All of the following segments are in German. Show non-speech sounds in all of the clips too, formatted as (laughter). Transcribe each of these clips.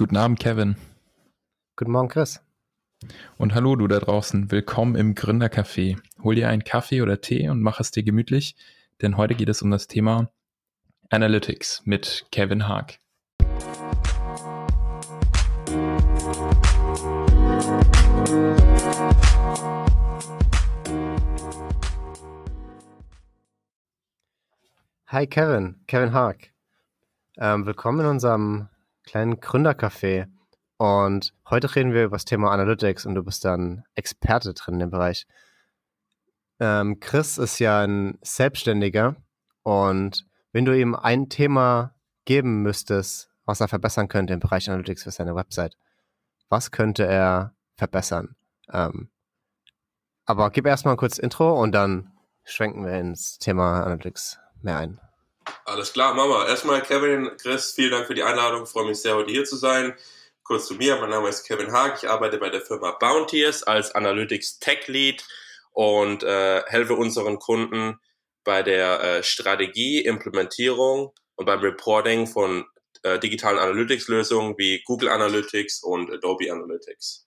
Guten Abend, Kevin. Guten Morgen, Chris. Und hallo, du da draußen. Willkommen im Gründercafé. Hol dir einen Kaffee oder Tee und mach es dir gemütlich, denn heute geht es um das Thema Analytics mit Kevin Haag. Hi Kevin, Kevin Haag. Ähm, willkommen in unserem kleinen Gründercafé. Und heute reden wir über das Thema Analytics und du bist dann Experte drin in dem Bereich. Ähm, Chris ist ja ein Selbstständiger und wenn du ihm ein Thema geben müsstest, was er verbessern könnte im Bereich Analytics für seine Website, was könnte er verbessern? Ähm, aber gib erstmal kurzes Intro und dann schwenken wir ins Thema Analytics mehr ein. Alles klar, Mama. Erstmal Kevin, Chris, vielen Dank für die Einladung. Ich freue mich sehr, heute hier zu sein. Kurz zu mir, mein Name ist Kevin Haag. Ich arbeite bei der Firma Bounteers als Analytics Tech Lead und äh, helfe unseren Kunden bei der äh, Strategie, Implementierung und beim Reporting von äh, digitalen Analytics-Lösungen wie Google Analytics und Adobe Analytics.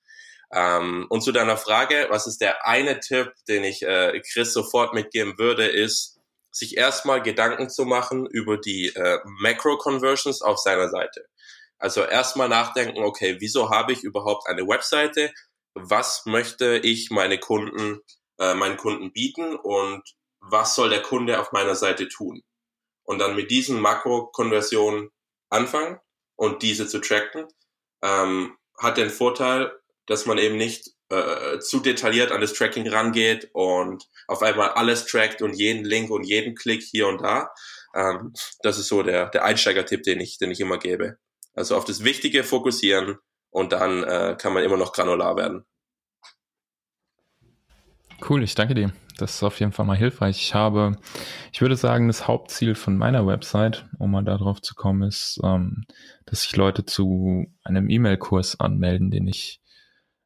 Ähm, und zu deiner Frage, was ist der eine Tipp, den ich äh, Chris sofort mitgeben würde, ist, sich erstmal Gedanken zu machen über die äh, Macro-Conversions auf seiner Seite. Also erstmal nachdenken, okay, wieso habe ich überhaupt eine Webseite? Was möchte ich meine Kunden, äh, meinen Kunden bieten und was soll der Kunde auf meiner Seite tun? Und dann mit diesen Makro-Konversionen anfangen und diese zu tracken, ähm, hat den Vorteil, dass man eben nicht äh, zu detailliert an das Tracking rangeht und auf einmal alles trackt und jeden Link und jeden Klick hier und da. Ähm, das ist so der, der Einsteiger-Tipp, den ich, den ich immer gebe. Also auf das Wichtige fokussieren und dann äh, kann man immer noch granular werden. Cool, ich danke dir. Das ist auf jeden Fall mal hilfreich. Ich habe, ich würde sagen, das Hauptziel von meiner Website, um mal darauf zu kommen, ist, ähm, dass sich Leute zu einem E-Mail-Kurs anmelden, den ich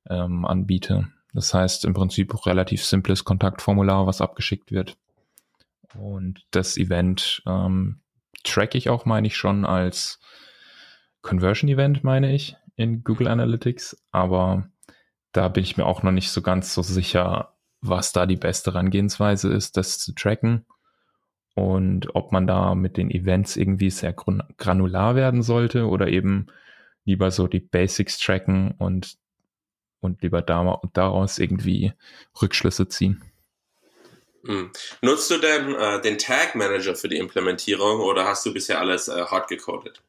ähm, anbiete. Das heißt im Prinzip relativ simples Kontaktformular, was abgeschickt wird. Und das Event ähm, track ich auch, meine ich, schon als Conversion Event, meine ich, in Google Analytics. Aber da bin ich mir auch noch nicht so ganz so sicher, was da die beste Herangehensweise ist, das zu tracken. Und ob man da mit den Events irgendwie sehr granular werden sollte oder eben lieber so die Basics tracken und und lieber daraus irgendwie Rückschlüsse ziehen. Hm. Nutzt du denn äh, den Tag Manager für die Implementierung oder hast du bisher alles äh, hart gecodet?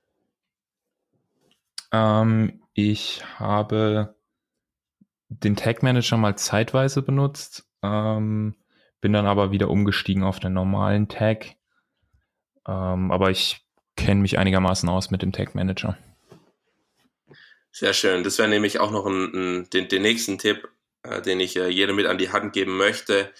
Ähm, ich habe den Tag Manager mal zeitweise benutzt, ähm, bin dann aber wieder umgestiegen auf den normalen Tag. Ähm, aber ich kenne mich einigermaßen aus mit dem Tag Manager. Sehr schön. Das wäre nämlich auch noch ein, ein, den, den nächsten Tipp, äh, den ich äh, jedem mit an die Hand geben möchte.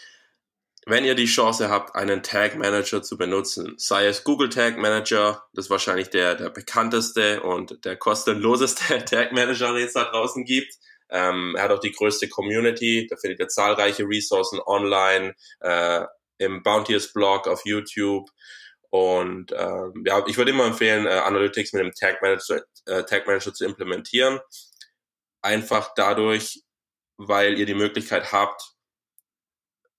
Wenn ihr die Chance habt, einen Tag Manager zu benutzen, sei es Google Tag Manager, das ist wahrscheinlich der, der bekannteste und der kostenloseste (laughs) Tag Manager, den es da draußen gibt. Ähm, er hat auch die größte Community, da findet ihr zahlreiche Ressourcen online, äh, im Bounteous Blog auf YouTube und ähm, ja, ich würde immer empfehlen, äh, Analytics mit dem Tag Manager, äh, Tag Manager zu implementieren. Einfach dadurch, weil ihr die Möglichkeit habt,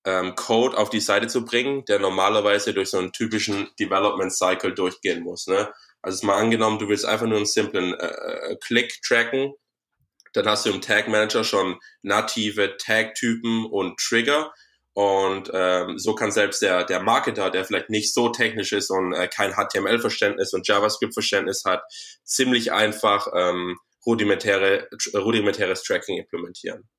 ähm, Code auf die Seite zu bringen, der normalerweise durch so einen typischen Development Cycle durchgehen muss. Ne? Also mal angenommen, du willst einfach nur einen simplen äh, äh Klick tracken, dann hast du im Tag Manager schon native Tag-Typen und Trigger und ähm, so kann selbst der, der Marketer, der vielleicht nicht so technisch ist und äh, kein HTML-Verständnis und JavaScript-Verständnis hat, ziemlich einfach ähm, rudimentäre, rudimentäres Tracking implementieren.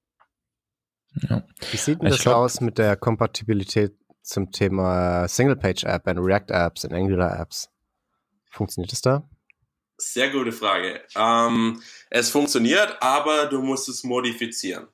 Ja. Wie sieht denn das glaub, aus mit der Kompatibilität zum Thema Single-Page-App und React-Apps und Angular-Apps? Funktioniert das da? Sehr gute Frage. Ähm, es funktioniert, aber du musst es modifizieren.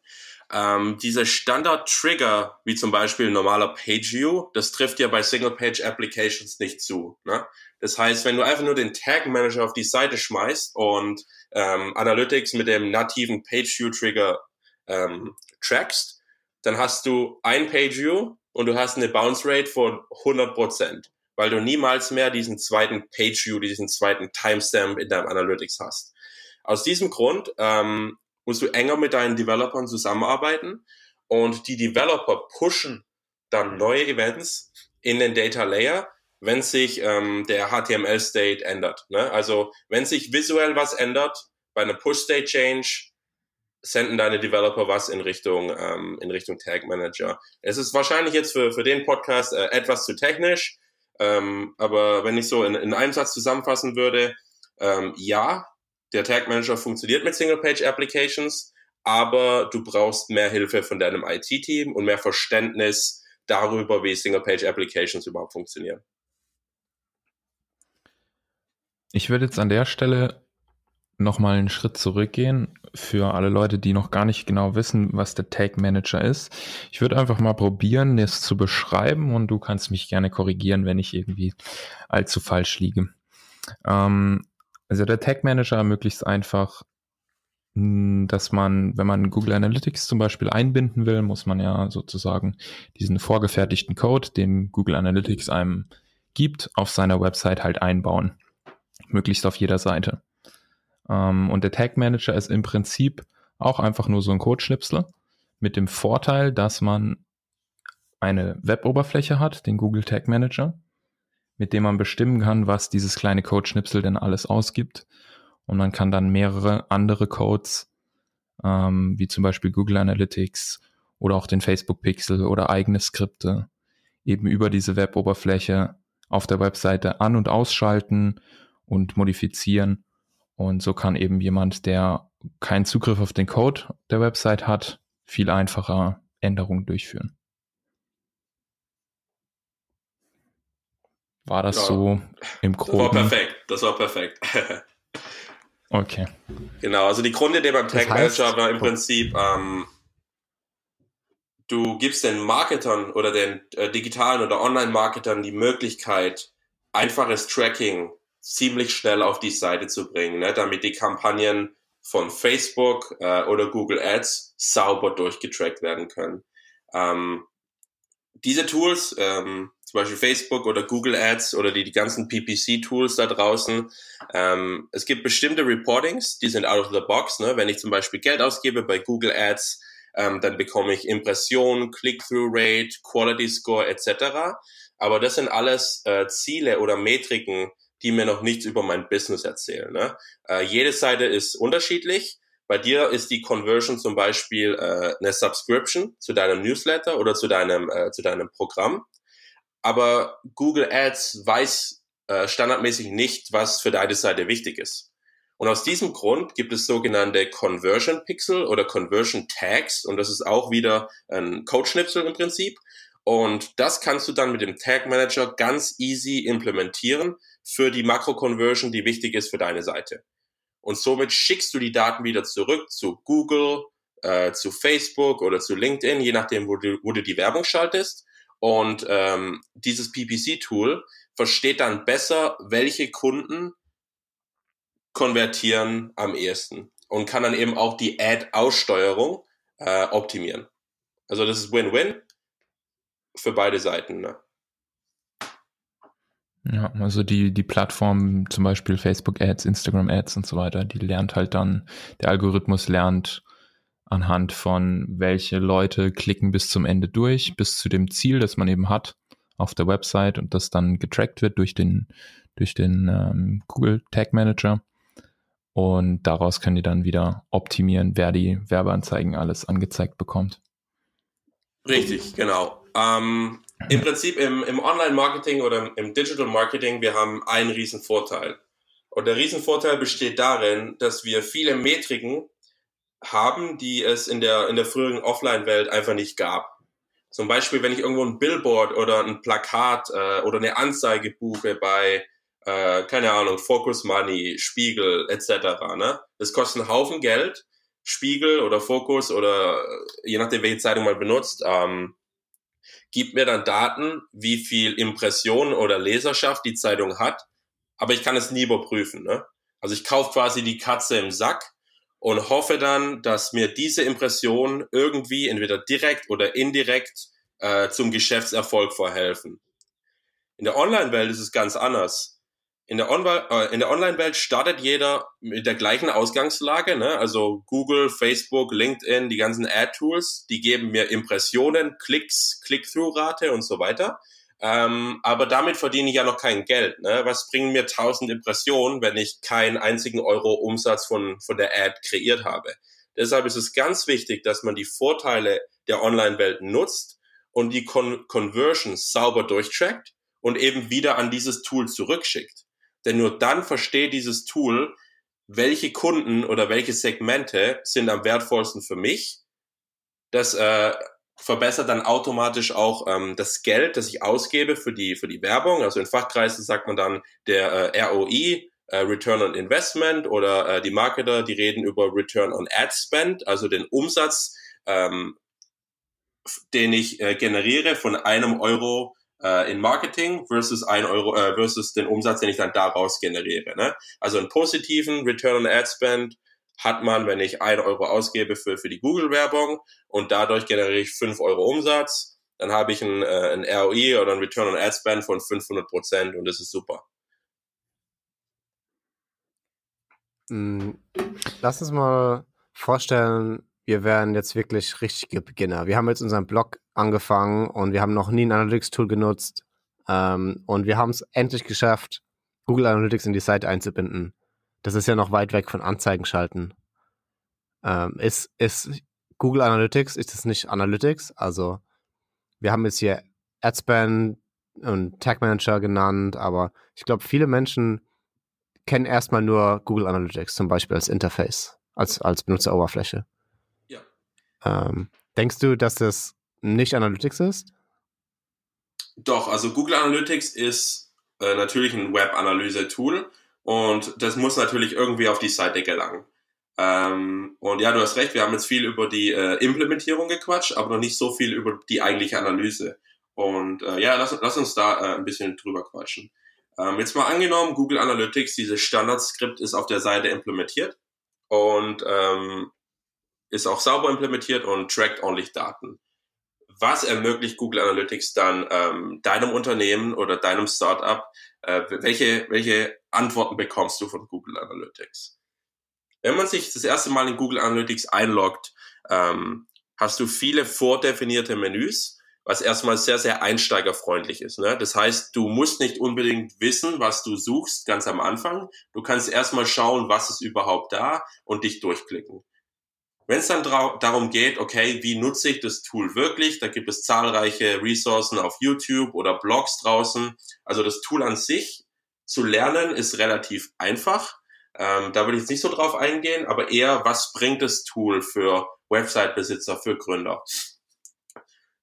Ähm, diese Standard-Trigger, wie zum Beispiel ein normaler Page-View, das trifft ja bei Single-Page-Applications nicht zu. Ne? Das heißt, wenn du einfach nur den Tag-Manager auf die Seite schmeißt und ähm, Analytics mit dem nativen Page-View-Trigger ähm, trackst, dann hast du ein Page-View und du hast eine Bounce-Rate von 100%, weil du niemals mehr diesen zweiten Page-View, diesen zweiten Timestamp in deinem Analytics hast. Aus diesem Grund ähm, musst du enger mit deinen Developern zusammenarbeiten und die Developer pushen dann neue Events in den Data Layer, wenn sich ähm, der HTML-State ändert. Ne? Also wenn sich visuell was ändert, bei einer Push-State-Change senden deine Developer was in Richtung, ähm, in Richtung Tag Manager. Es ist wahrscheinlich jetzt für, für den Podcast äh, etwas zu technisch, ähm, aber wenn ich so in, in einem Satz zusammenfassen würde, ähm, ja, der Tag Manager funktioniert mit Single-Page Applications, aber du brauchst mehr Hilfe von deinem IT-Team und mehr Verständnis darüber, wie Single-Page Applications überhaupt funktionieren. Ich würde jetzt an der Stelle nochmal einen Schritt zurückgehen für alle Leute, die noch gar nicht genau wissen, was der Tag Manager ist. Ich würde einfach mal probieren, es zu beschreiben und du kannst mich gerne korrigieren, wenn ich irgendwie allzu falsch liege. Ähm, also der Tag Manager ermöglicht einfach, hm, dass man, wenn man Google Analytics zum Beispiel einbinden will, muss man ja sozusagen diesen vorgefertigten Code, den Google Analytics einem gibt, auf seiner Website halt einbauen. Möglichst auf jeder Seite. Ähm, und der Tag Manager ist im Prinzip auch einfach nur so ein Codeschnipsel mit dem Vorteil, dass man eine Web-Oberfläche hat, den Google Tag Manager, mit dem man bestimmen kann, was dieses kleine Codeschnipsel denn alles ausgibt. Und man kann dann mehrere andere Codes, ähm, wie zum Beispiel Google Analytics oder auch den Facebook Pixel oder eigene Skripte, eben über diese Web-Oberfläche auf der Webseite an- und ausschalten und modifizieren und so kann eben jemand, der keinen Zugriff auf den Code der Website hat, viel einfacher Änderungen durchführen. War das ja. so im Groben? Das war perfekt. Das war perfekt. (laughs) okay. Genau, also die Grundidee beim Tag Manager war im Prinzip, ähm, du gibst den Marketern oder den äh, digitalen oder Online-Marketern die Möglichkeit, einfaches Tracking ziemlich schnell auf die Seite zu bringen, ne, damit die Kampagnen von Facebook äh, oder Google Ads sauber durchgetrackt werden können. Ähm, diese Tools, ähm, zum Beispiel Facebook oder Google Ads oder die, die ganzen PPC-Tools da draußen, ähm, es gibt bestimmte Reportings, die sind out of the box. Ne? Wenn ich zum Beispiel Geld ausgebe bei Google Ads, ähm, dann bekomme ich Impression, Click-Through-Rate, Quality Score etc. Aber das sind alles äh, Ziele oder Metriken, die mir noch nichts über mein Business erzählen. Ne? Äh, jede Seite ist unterschiedlich. Bei dir ist die Conversion zum Beispiel äh, eine Subscription zu deinem Newsletter oder zu deinem, äh, zu deinem Programm. Aber Google Ads weiß äh, standardmäßig nicht, was für deine Seite wichtig ist. Und aus diesem Grund gibt es sogenannte Conversion Pixel oder Conversion Tags. Und das ist auch wieder ein Code-Schnipsel im Prinzip. Und das kannst du dann mit dem Tag Manager ganz easy implementieren, für die Makro-Conversion, die wichtig ist für deine Seite. Und somit schickst du die Daten wieder zurück zu Google, äh, zu Facebook oder zu LinkedIn, je nachdem, wo du, wo du die Werbung schaltest. Und ähm, dieses PPC-Tool versteht dann besser, welche Kunden konvertieren am ehesten und kann dann eben auch die Ad-Aussteuerung äh, optimieren. Also das ist Win-Win für beide Seiten. Ne? Ja, also die, die Plattform, zum Beispiel Facebook Ads, Instagram Ads und so weiter, die lernt halt dann, der Algorithmus lernt anhand von welche Leute klicken bis zum Ende durch, bis zu dem Ziel, das man eben hat auf der Website und das dann getrackt wird durch den, durch den ähm, Google Tag Manager. Und daraus können die dann wieder optimieren, wer die Werbeanzeigen alles angezeigt bekommt. Richtig, genau. Ähm, im Prinzip im, im Online-Marketing oder im Digital-Marketing, wir haben einen riesen Vorteil. Und der Riesenvorteil besteht darin, dass wir viele Metriken haben, die es in der, in der früheren Offline-Welt einfach nicht gab. Zum Beispiel, wenn ich irgendwo ein Billboard oder ein Plakat äh, oder eine Anzeige buche bei, äh, keine Ahnung, Focus Money, Spiegel etc. Ne? Das kostet einen Haufen Geld. Spiegel oder Focus oder äh, je nachdem, welche Zeitung man benutzt, ähm, gibt mir dann Daten, wie viel Impressionen oder Leserschaft die Zeitung hat, aber ich kann es nie überprüfen. Ne? Also ich kaufe quasi die Katze im Sack und hoffe dann, dass mir diese Impressionen irgendwie entweder direkt oder indirekt äh, zum Geschäftserfolg verhelfen. In der Online-Welt ist es ganz anders. In der, äh, der Online-Welt startet jeder mit der gleichen Ausgangslage. Ne? Also Google, Facebook, LinkedIn, die ganzen Ad-Tools, die geben mir Impressionen, Klicks, Click-Through-Rate und so weiter. Ähm, aber damit verdiene ich ja noch kein Geld. Ne? Was bringen mir 1000 Impressionen, wenn ich keinen einzigen Euro Umsatz von, von der Ad kreiert habe? Deshalb ist es ganz wichtig, dass man die Vorteile der Online-Welt nutzt und die Con Conversions sauber durchtrackt und eben wieder an dieses Tool zurückschickt. Denn nur dann versteht dieses Tool, welche Kunden oder welche Segmente sind am wertvollsten für mich. Das äh, verbessert dann automatisch auch ähm, das Geld, das ich ausgebe für die, für die Werbung. Also in Fachkreisen sagt man dann der äh, ROI, äh, Return on Investment oder äh, die Marketer, die reden über Return on Ad Spend, also den Umsatz, ähm, den ich äh, generiere von einem Euro äh, in Marketing versus ein Euro äh, versus den Umsatz, den ich dann daraus generiere. Ne? Also einen positiven Return on Ad Spend hat man, wenn ich ein Euro ausgebe für, für die Google-Werbung und dadurch generiere ich fünf Euro Umsatz, dann habe ich ein, äh, ein ROI oder ein Return on Ad Spend von 500 Prozent und das ist super. Hm, lass uns mal vorstellen, wir wären jetzt wirklich richtige Beginner. Wir haben jetzt unseren Blog angefangen und wir haben noch nie ein Analytics-Tool genutzt. Ähm, und wir haben es endlich geschafft, Google Analytics in die Seite einzubinden. Das ist ja noch weit weg von Anzeigen schalten. Ähm, ist, ist Google Analytics, ist es nicht Analytics? Also, wir haben jetzt hier Adspend und Tag Manager genannt, aber ich glaube, viele Menschen kennen erstmal nur Google Analytics, zum Beispiel als Interface, als, als Benutzeroberfläche. Ähm, denkst du, dass das nicht Analytics ist? Doch, also Google Analytics ist äh, natürlich ein Web-Analyse-Tool und das muss natürlich irgendwie auf die Seite gelangen. Ähm, und ja, du hast recht, wir haben jetzt viel über die äh, Implementierung gequatscht, aber noch nicht so viel über die eigentliche Analyse. Und äh, ja, lass, lass uns da äh, ein bisschen drüber quatschen. Ähm, jetzt mal angenommen, Google Analytics, dieses Standardskript ist auf der Seite implementiert und ähm, ist auch sauber implementiert und trackt ordentlich Daten was ermöglicht Google Analytics dann ähm, deinem Unternehmen oder deinem Startup? Äh, welche, welche Antworten bekommst du von Google Analytics? Wenn man sich das erste Mal in Google Analytics einloggt, ähm, hast du viele vordefinierte Menüs, was erstmal sehr, sehr einsteigerfreundlich ist. Ne? Das heißt, du musst nicht unbedingt wissen, was du suchst ganz am Anfang. Du kannst erstmal schauen, was ist überhaupt da und dich durchklicken. Wenn es dann darum geht, okay, wie nutze ich das Tool wirklich, da gibt es zahlreiche Ressourcen auf YouTube oder Blogs draußen. Also das Tool an sich zu lernen ist relativ einfach. Ähm, da würde ich jetzt nicht so drauf eingehen, aber eher, was bringt das Tool für Website-Besitzer, für Gründer?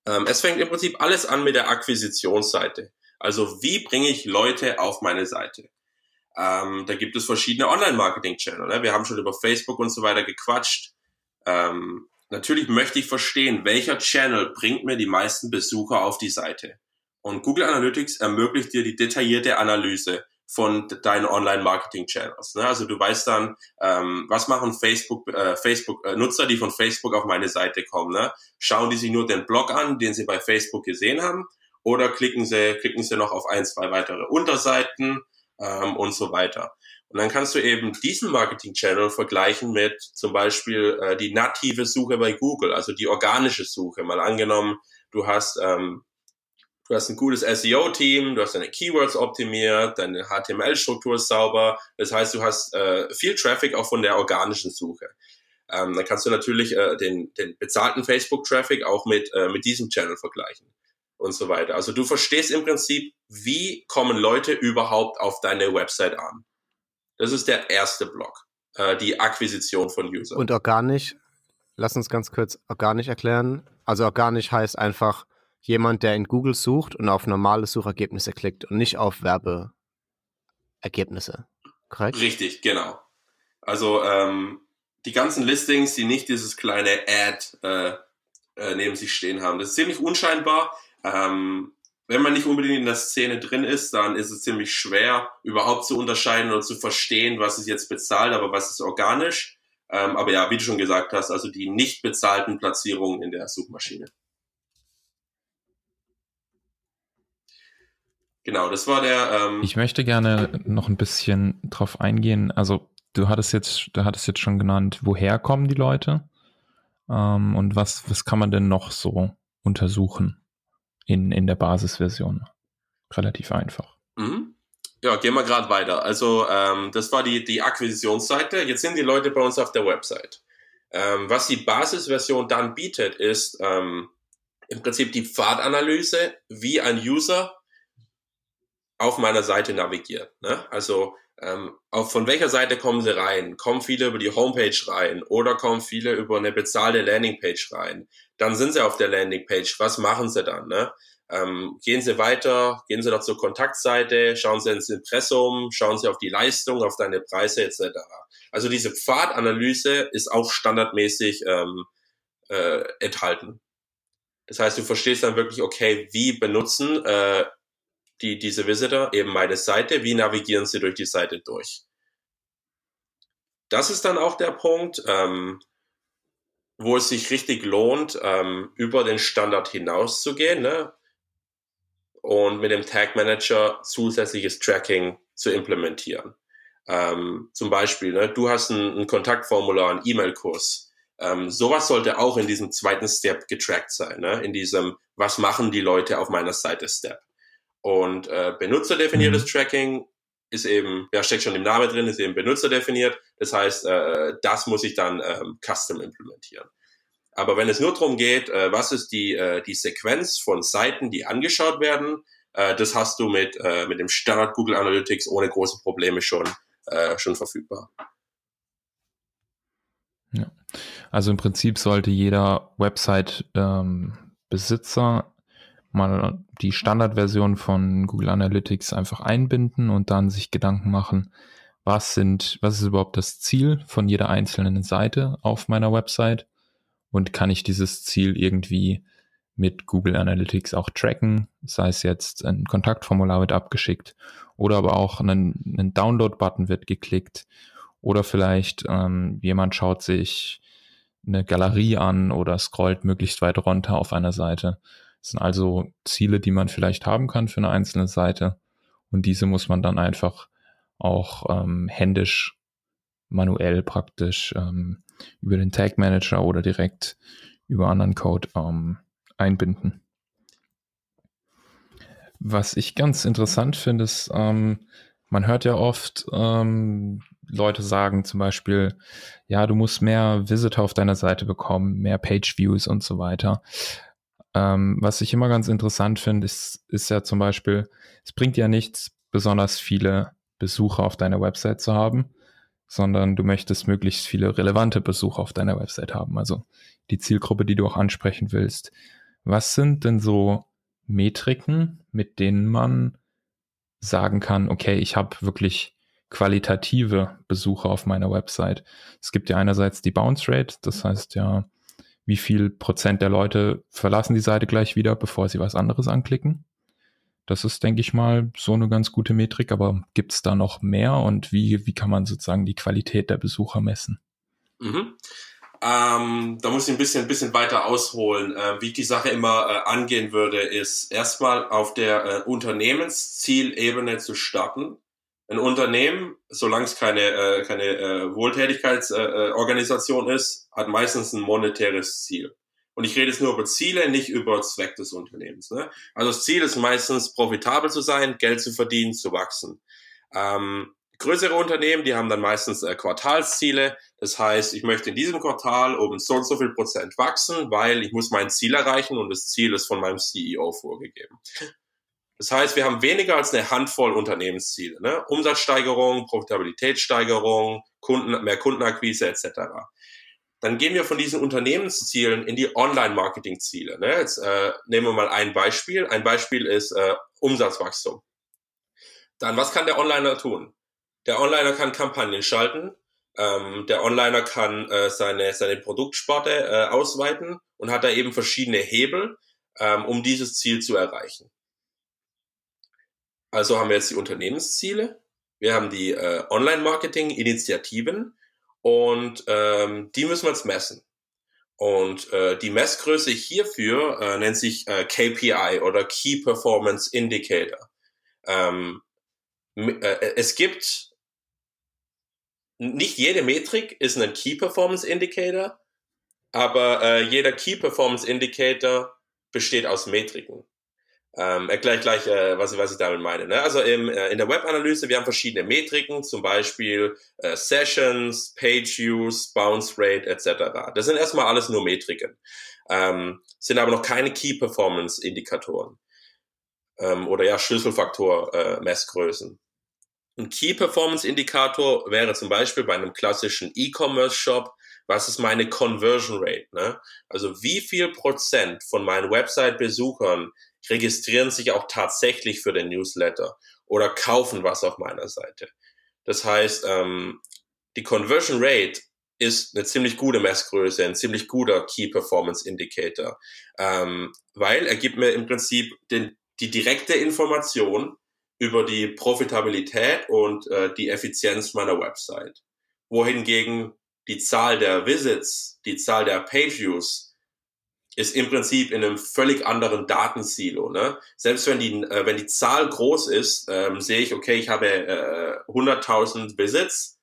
Ähm, es fängt im Prinzip alles an mit der Akquisitionsseite. Also wie bringe ich Leute auf meine Seite? Ähm, da gibt es verschiedene Online-Marketing-Channel. Ne? Wir haben schon über Facebook und so weiter gequatscht. Ähm, natürlich möchte ich verstehen, welcher Channel bringt mir die meisten Besucher auf die Seite. Und Google Analytics ermöglicht dir die detaillierte Analyse von deinen Online-Marketing-Channels. Ne? Also du weißt dann, ähm, was machen Facebook, äh, Facebook äh, Nutzer, die von Facebook auf meine Seite kommen. Ne? Schauen die sich nur den Blog an, den sie bei Facebook gesehen haben, oder klicken sie, klicken sie noch auf ein, zwei weitere Unterseiten ähm, und so weiter. Und dann kannst du eben diesen Marketing-Channel vergleichen mit zum Beispiel äh, die native Suche bei Google, also die organische Suche. Mal angenommen, du hast, ähm, du hast ein gutes SEO-Team, du hast deine Keywords optimiert, deine HTML-Struktur ist sauber. Das heißt, du hast äh, viel Traffic auch von der organischen Suche. Ähm, dann kannst du natürlich äh, den, den bezahlten Facebook-Traffic auch mit, äh, mit diesem Channel vergleichen und so weiter. Also du verstehst im Prinzip, wie kommen Leute überhaupt auf deine Website an. Das ist der erste Block, äh, die Akquisition von Usern. Und organisch, lass uns ganz kurz organisch erklären. Also organisch heißt einfach jemand, der in Google sucht und auf normale Suchergebnisse klickt und nicht auf Werbeergebnisse. Korrekt? Richtig, genau. Also ähm, die ganzen Listings, die nicht dieses kleine Ad äh, äh, neben sich stehen haben. Das ist ziemlich unscheinbar. Ähm, wenn man nicht unbedingt in der Szene drin ist, dann ist es ziemlich schwer, überhaupt zu unterscheiden und zu verstehen, was ist jetzt bezahlt, aber was ist organisch. Ähm, aber ja, wie du schon gesagt hast, also die nicht bezahlten Platzierungen in der Suchmaschine. Genau, das war der. Ähm ich möchte gerne noch ein bisschen drauf eingehen. Also du hattest jetzt, du hattest jetzt schon genannt, woher kommen die Leute ähm, und was, was kann man denn noch so untersuchen in, in der Basisversion? Relativ einfach. Mhm. Ja, gehen wir gerade weiter. Also ähm, das war die, die Akquisitionsseite. Jetzt sind die Leute bei uns auf der Website. Ähm, was die Basisversion dann bietet, ist ähm, im Prinzip die Pfadanalyse, wie ein User auf meiner Seite navigiert. Ne? Also ähm, auf, von welcher Seite kommen sie rein? Kommen viele über die Homepage rein oder kommen viele über eine bezahlte Landingpage rein? Dann sind sie auf der Landingpage. Was machen sie dann? Ne? Ähm, gehen Sie weiter, gehen Sie noch zur Kontaktseite, schauen Sie ins Impressum, schauen Sie auf die Leistung, auf deine Preise etc. Also diese Pfadanalyse ist auch standardmäßig ähm, äh, enthalten. Das heißt, du verstehst dann wirklich, okay, wie benutzen äh, die, diese Visitor eben meine Seite, wie navigieren sie durch die Seite durch. Das ist dann auch der Punkt, ähm, wo es sich richtig lohnt, ähm, über den Standard hinauszugehen ne? und mit dem Tag Manager zusätzliches Tracking zu implementieren. Ähm, zum Beispiel, ne, du hast ein, ein Kontaktformular, einen E-Mail-Kurs. Ähm, sowas sollte auch in diesem zweiten Step getrackt sein, ne? in diesem, was machen die Leute auf meiner Seite Step. Und äh, benutzerdefiniertes mhm. Tracking ist eben, ja, steckt schon im Namen drin, ist eben benutzerdefiniert. Das heißt, äh, das muss ich dann ähm, custom implementieren. Aber wenn es nur darum geht, äh, was ist die, äh, die Sequenz von Seiten, die angeschaut werden, äh, das hast du mit, äh, mit dem Standard Google Analytics ohne große Probleme schon, äh, schon verfügbar. Ja. Also im Prinzip sollte jeder Website-Besitzer ähm, mal die Standardversion von Google Analytics einfach einbinden und dann sich Gedanken machen, was sind, was ist überhaupt das Ziel von jeder einzelnen Seite auf meiner Website? Und kann ich dieses Ziel irgendwie mit Google Analytics auch tracken, sei es jetzt ein Kontaktformular wird abgeschickt oder aber auch ein, ein Download-Button wird geklickt oder vielleicht ähm, jemand schaut sich eine Galerie an oder scrollt möglichst weit runter auf einer Seite das sind also Ziele, die man vielleicht haben kann für eine einzelne Seite. Und diese muss man dann einfach auch ähm, händisch, manuell praktisch ähm, über den Tag Manager oder direkt über anderen Code ähm, einbinden. Was ich ganz interessant finde, ist, ähm, man hört ja oft ähm, Leute sagen zum Beispiel, ja, du musst mehr Visitor auf deiner Seite bekommen, mehr Page Views und so weiter. Ähm, was ich immer ganz interessant finde, ist, ist ja zum Beispiel, es bringt ja nichts, besonders viele Besucher auf deiner Website zu haben, sondern du möchtest möglichst viele relevante Besucher auf deiner Website haben, also die Zielgruppe, die du auch ansprechen willst. Was sind denn so Metriken, mit denen man sagen kann, okay, ich habe wirklich qualitative Besucher auf meiner Website. Es gibt ja einerseits die Bounce Rate, das heißt ja, wie viel Prozent der Leute verlassen die Seite gleich wieder, bevor sie was anderes anklicken. Das ist, denke ich mal, so eine ganz gute Metrik, aber gibt es da noch mehr und wie, wie kann man sozusagen die Qualität der Besucher messen? Mhm. Ähm, da muss ich ein bisschen, ein bisschen weiter ausholen. Äh, wie ich die Sache immer äh, angehen würde, ist erstmal auf der äh, Unternehmenszielebene zu starten ein Unternehmen, solange es keine, äh, keine äh, Wohltätigkeitsorganisation äh, ist, hat meistens ein monetäres Ziel. Und ich rede jetzt nur über Ziele, nicht über Zweck des Unternehmens. Ne? Also das Ziel ist meistens profitabel zu sein, Geld zu verdienen, zu wachsen. Ähm, größere Unternehmen, die haben dann meistens äh, Quartalsziele. Das heißt, ich möchte in diesem Quartal um so und so viel Prozent wachsen, weil ich muss mein Ziel erreichen und das Ziel ist von meinem CEO vorgegeben. Das heißt, wir haben weniger als eine Handvoll Unternehmensziele. Ne? Umsatzsteigerung, Profitabilitätssteigerung, Kunden, mehr Kundenakquise etc. Dann gehen wir von diesen Unternehmenszielen in die Online-Marketing-Ziele. Ne? Jetzt äh, nehmen wir mal ein Beispiel. Ein Beispiel ist äh, Umsatzwachstum. Dann, was kann der Onliner tun? Der Onliner kann Kampagnen schalten. Ähm, der Onliner kann äh, seine, seine Produktsparte äh, ausweiten und hat da eben verschiedene Hebel, ähm, um dieses Ziel zu erreichen. Also haben wir jetzt die Unternehmensziele, wir haben die äh, Online-Marketing-Initiativen und ähm, die müssen wir jetzt messen. Und äh, die Messgröße hierfür äh, nennt sich äh, KPI oder Key Performance Indicator. Ähm, äh, es gibt nicht jede Metrik ist ein Key Performance Indicator, aber äh, jeder Key Performance Indicator besteht aus Metriken. Ähm, erkläre ich gleich, äh, was, was ich damit meine. Ne? Also im, äh, in der Webanalyse, wir haben verschiedene Metriken, zum Beispiel äh, Sessions, Page Views, Bounce Rate etc. Das sind erstmal alles nur Metriken, ähm, sind aber noch keine Key Performance Indikatoren ähm, oder ja Schlüsselfaktor äh, Messgrößen. Ein Key Performance Indikator wäre zum Beispiel bei einem klassischen E-Commerce Shop, was ist meine Conversion Rate? Ne? Also wie viel Prozent von meinen Website-Besuchern registrieren sich auch tatsächlich für den Newsletter oder kaufen was auf meiner Seite. Das heißt, ähm, die Conversion Rate ist eine ziemlich gute Messgröße, ein ziemlich guter Key Performance Indicator, ähm, weil er gibt mir im Prinzip den, die direkte Information über die Profitabilität und äh, die Effizienz meiner Website. Wohingegen die Zahl der Visits, die Zahl der Page Views ist im Prinzip in einem völlig anderen Datensilo. Ne? Selbst wenn die, äh, wenn die Zahl groß ist, ähm, sehe ich, okay, ich habe äh, 100.000 Visits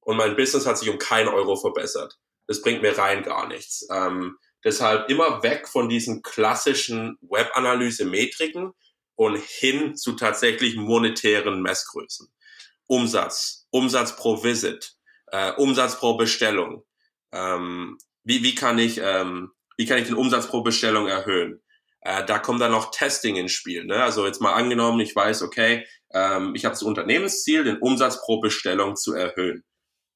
und mein Business hat sich um keinen Euro verbessert. Das bringt mir rein gar nichts. Ähm, deshalb immer weg von diesen klassischen Webanalyse-Metriken und hin zu tatsächlich monetären Messgrößen. Umsatz, Umsatz pro Visit, äh, Umsatz pro Bestellung. Ähm, wie, wie kann ich ähm, wie kann ich den Umsatz pro Bestellung erhöhen? Äh, da kommt dann noch Testing ins Spiel. Ne? Also jetzt mal angenommen, ich weiß, okay, ähm, ich habe das Unternehmensziel, den Umsatz pro Bestellung zu erhöhen.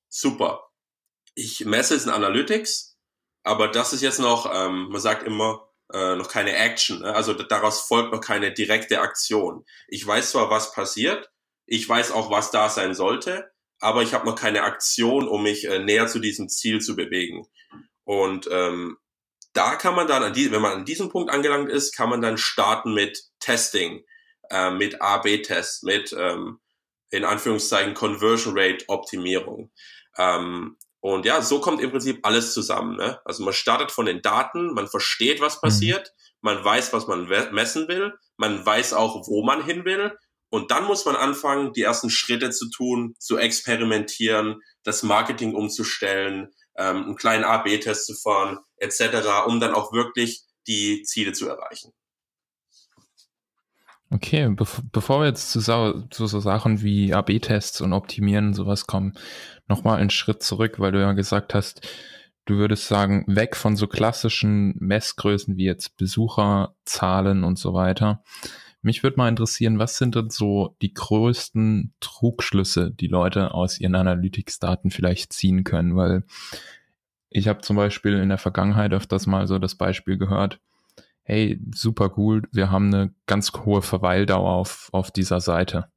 Super. Ich messe es in Analytics, aber das ist jetzt noch, ähm, man sagt immer, äh, noch keine Action. Ne? Also daraus folgt noch keine direkte Aktion. Ich weiß zwar, was passiert, ich weiß auch, was da sein sollte, aber ich habe noch keine Aktion, um mich äh, näher zu diesem Ziel zu bewegen. Und ähm, da kann man dann, an die, wenn man an diesem Punkt angelangt ist, kann man dann starten mit Testing, äh, mit A-B-Test, mit ähm, in Anführungszeichen Conversion Rate Optimierung. Ähm, und ja, so kommt im Prinzip alles zusammen. Ne? Also man startet von den Daten, man versteht, was mhm. passiert, man weiß, was man messen will, man weiß auch, wo man hin will. Und dann muss man anfangen, die ersten Schritte zu tun, zu experimentieren, das Marketing umzustellen, ähm, einen kleinen A-B-Test zu fahren, etc., um dann auch wirklich die Ziele zu erreichen. Okay, bev bevor wir jetzt zu, zu so Sachen wie AB-Tests und Optimieren und sowas kommen, nochmal einen Schritt zurück, weil du ja gesagt hast, du würdest sagen, weg von so klassischen Messgrößen wie jetzt Besucherzahlen und so weiter. Mich würde mal interessieren, was sind denn so die größten Trugschlüsse, die Leute aus ihren Analytics-Daten vielleicht ziehen können? Weil ich habe zum Beispiel in der Vergangenheit öfters mal so das Beispiel gehört, hey, super cool, wir haben eine ganz hohe Verweildauer auf, auf dieser Seite.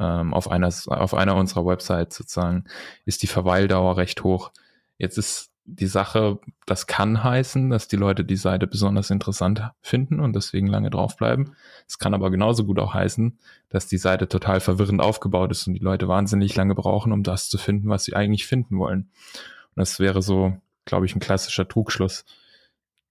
Ähm, auf, einer, auf einer unserer Websites sozusagen ist die Verweildauer recht hoch. Jetzt ist die Sache, das kann heißen, dass die Leute die Seite besonders interessant finden und deswegen lange draufbleiben. Es kann aber genauso gut auch heißen, dass die Seite total verwirrend aufgebaut ist und die Leute wahnsinnig lange brauchen, um das zu finden, was sie eigentlich finden wollen. Und das wäre so, glaube ich, ein klassischer Trugschluss.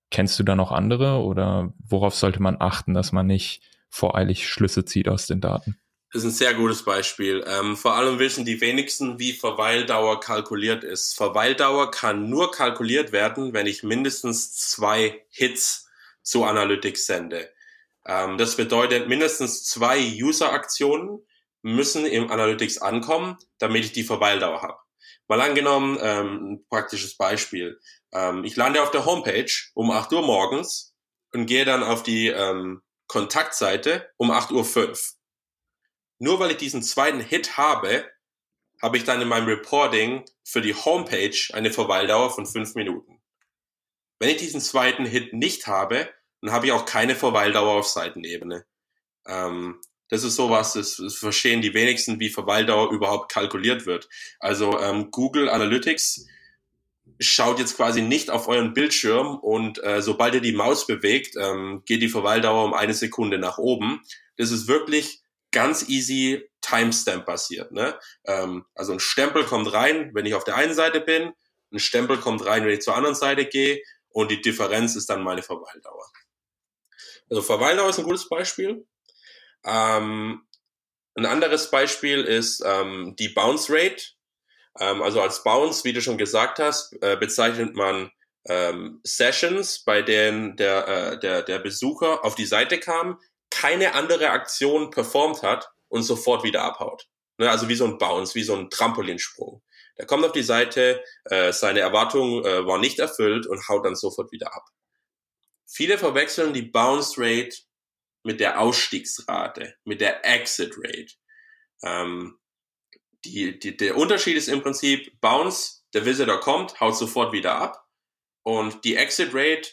Kennst du da noch andere oder worauf sollte man achten, dass man nicht voreilig Schlüsse zieht aus den Daten? Ist ein sehr gutes Beispiel. Ähm, vor allem wissen die wenigsten, wie Verweildauer kalkuliert ist. Verweildauer kann nur kalkuliert werden, wenn ich mindestens zwei Hits zu Analytics sende. Ähm, das bedeutet, mindestens zwei User-Aktionen müssen im Analytics ankommen, damit ich die Verweildauer habe. Mal angenommen, ähm, ein praktisches Beispiel. Ähm, ich lande auf der Homepage um 8 Uhr morgens und gehe dann auf die ähm, Kontaktseite um 8.05 Uhr. Nur weil ich diesen zweiten Hit habe, habe ich dann in meinem Reporting für die Homepage eine Verweildauer von fünf Minuten. Wenn ich diesen zweiten Hit nicht habe, dann habe ich auch keine Verweildauer auf Seitenebene. Ähm, das ist sowas, das, verstehen die wenigsten, wie Verweildauer überhaupt kalkuliert wird. Also ähm, Google Analytics schaut jetzt quasi nicht auf euren Bildschirm und äh, sobald ihr die Maus bewegt, ähm, geht die Verweildauer um eine Sekunde nach oben. Das ist wirklich ganz easy Timestamp basiert. Ne? Ähm, also ein Stempel kommt rein, wenn ich auf der einen Seite bin, ein Stempel kommt rein, wenn ich zur anderen Seite gehe und die Differenz ist dann meine Verweildauer. Also Verweildauer ist ein gutes Beispiel. Ähm, Ein anderes Beispiel ist ähm, die Bounce Rate. Ähm, also als Bounce, wie du schon gesagt hast, äh, bezeichnet man ähm, Sessions, bei denen der, äh, der, der Besucher auf die Seite kam, keine andere Aktion performt hat und sofort wieder abhaut. Ne, also wie so ein Bounce, wie so ein Trampolinsprung. Der kommt auf die Seite, äh, seine Erwartung äh, war nicht erfüllt und haut dann sofort wieder ab. Viele verwechseln die Bounce Rate mit der Ausstiegsrate, mit der Exit Rate. Ähm, die, die, der Unterschied ist im Prinzip Bounce, der Visitor kommt, haut sofort wieder ab und die Exit Rate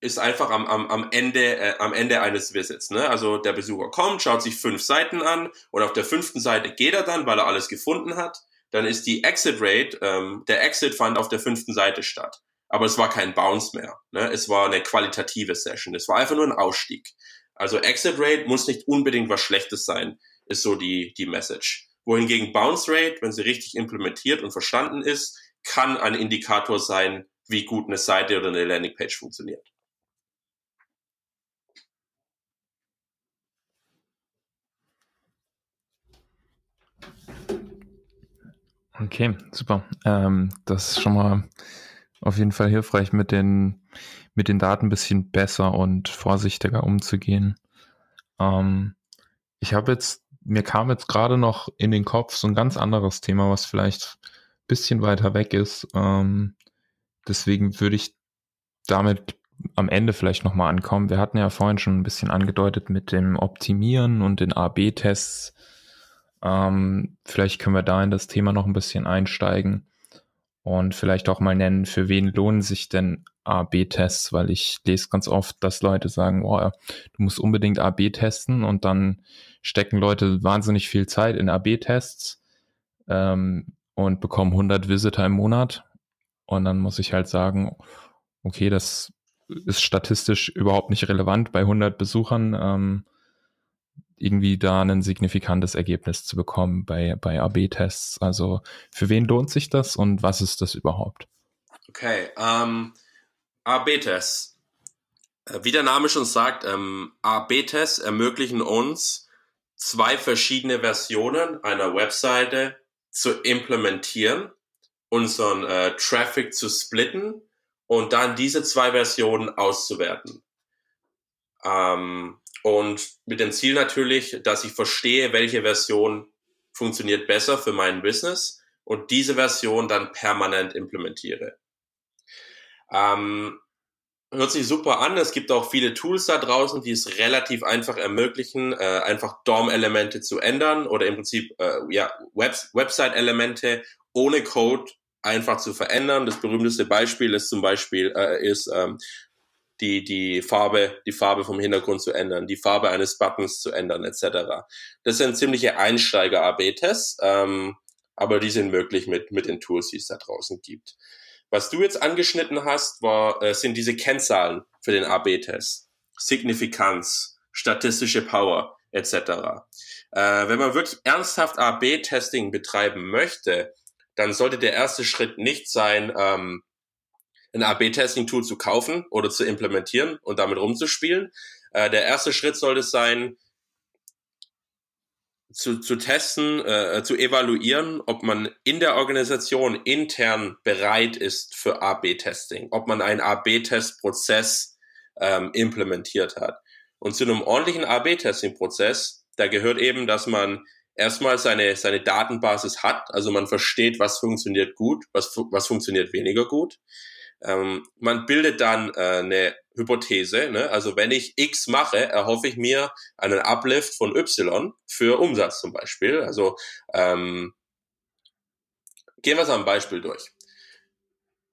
ist einfach am, am, am, Ende, äh, am Ende eines Visits. Ne? Also der Besucher kommt, schaut sich fünf Seiten an und auf der fünften Seite geht er dann, weil er alles gefunden hat. Dann ist die Exit Rate, ähm, der Exit fand auf der fünften Seite statt. Aber es war kein Bounce mehr. Ne? Es war eine qualitative Session. Es war einfach nur ein Ausstieg. Also Exit Rate muss nicht unbedingt was Schlechtes sein, ist so die, die Message. Wohingegen Bounce Rate, wenn sie richtig implementiert und verstanden ist, kann ein Indikator sein, wie gut eine Seite oder eine Landingpage funktioniert. Okay, super. Ähm, das ist schon mal auf jeden Fall hilfreich, mit den, mit den Daten ein bisschen besser und vorsichtiger umzugehen. Ähm, ich habe jetzt, mir kam jetzt gerade noch in den Kopf so ein ganz anderes Thema, was vielleicht ein bisschen weiter weg ist. Ähm, deswegen würde ich damit am Ende vielleicht nochmal ankommen. Wir hatten ja vorhin schon ein bisschen angedeutet mit dem Optimieren und den AB-Tests ähm, vielleicht können wir da in das Thema noch ein bisschen einsteigen und vielleicht auch mal nennen, für wen lohnen sich denn A-B-Tests, weil ich lese ganz oft, dass Leute sagen, oh, du musst unbedingt A-B testen und dann stecken Leute wahnsinnig viel Zeit in A-B-Tests ähm, und bekommen 100 Visitor im Monat und dann muss ich halt sagen, okay, das ist statistisch überhaupt nicht relevant bei 100 Besuchern. Ähm, irgendwie da ein signifikantes Ergebnis zu bekommen bei, bei AB-Tests. Also für wen lohnt sich das und was ist das überhaupt? Okay, ähm, AB-Tests. Äh, wie der Name schon sagt, ähm, AB-Tests ermöglichen uns, zwei verschiedene Versionen einer Webseite zu implementieren, unseren äh, Traffic zu splitten und dann diese zwei Versionen auszuwerten. Ähm, und mit dem Ziel natürlich, dass ich verstehe, welche Version funktioniert besser für mein Business und diese Version dann permanent implementiere. Ähm, hört sich super an. Es gibt auch viele Tools da draußen, die es relativ einfach ermöglichen, äh, einfach DOM-Elemente zu ändern oder im Prinzip äh, ja, Web Website-Elemente ohne Code einfach zu verändern. Das berühmteste Beispiel ist zum Beispiel äh, ist ähm, die, die Farbe, die Farbe vom Hintergrund zu ändern, die Farbe eines Buttons zu ändern, etc. Das sind ziemliche Einsteiger-AB-Tests, ähm, aber die sind möglich mit, mit den Tools, die es da draußen gibt. Was du jetzt angeschnitten hast, war, äh, sind diese Kennzahlen für den AB-Test. Signifikanz, statistische Power, etc. Äh, wenn man wirklich ernsthaft AB-Testing betreiben möchte, dann sollte der erste Schritt nicht sein, ähm, ein AB-Testing-Tool zu kaufen oder zu implementieren und damit rumzuspielen. Äh, der erste Schritt sollte sein, zu, zu testen, äh, zu evaluieren, ob man in der Organisation intern bereit ist für AB-Testing, ob man einen AB-Test-Prozess ähm, implementiert hat. Und zu einem ordentlichen AB-Testing-Prozess, da gehört eben, dass man erstmal seine, seine Datenbasis hat, also man versteht, was funktioniert gut, was, was funktioniert weniger gut. Ähm, man bildet dann äh, eine Hypothese. Ne? Also wenn ich X mache, erhoffe ich mir einen Uplift von Y für Umsatz zum Beispiel. Also ähm, gehen wir es am Beispiel durch.